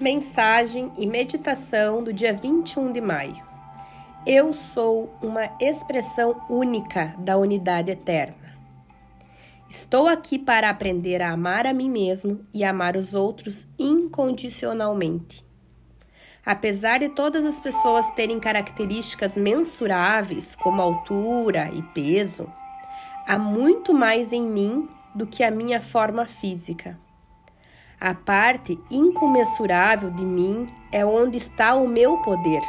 Mensagem e meditação do dia 21 de maio. Eu sou uma expressão única da unidade eterna. Estou aqui para aprender a amar a mim mesmo e amar os outros incondicionalmente. Apesar de todas as pessoas terem características mensuráveis, como altura e peso, há muito mais em mim do que a minha forma física. A parte incomensurável de mim é onde está o meu poder.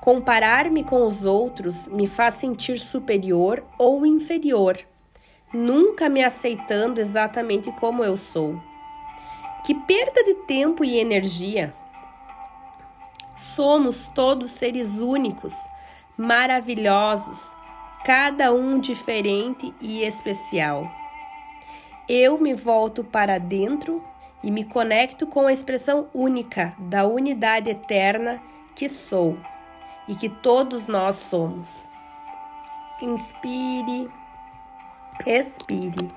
Comparar-me com os outros me faz sentir superior ou inferior, nunca me aceitando exatamente como eu sou. Que perda de tempo e energia! Somos todos seres únicos, maravilhosos, cada um diferente e especial eu me volto para dentro e me conecto com a expressão única da unidade eterna que sou e que todos nós somos. Inspire, expire.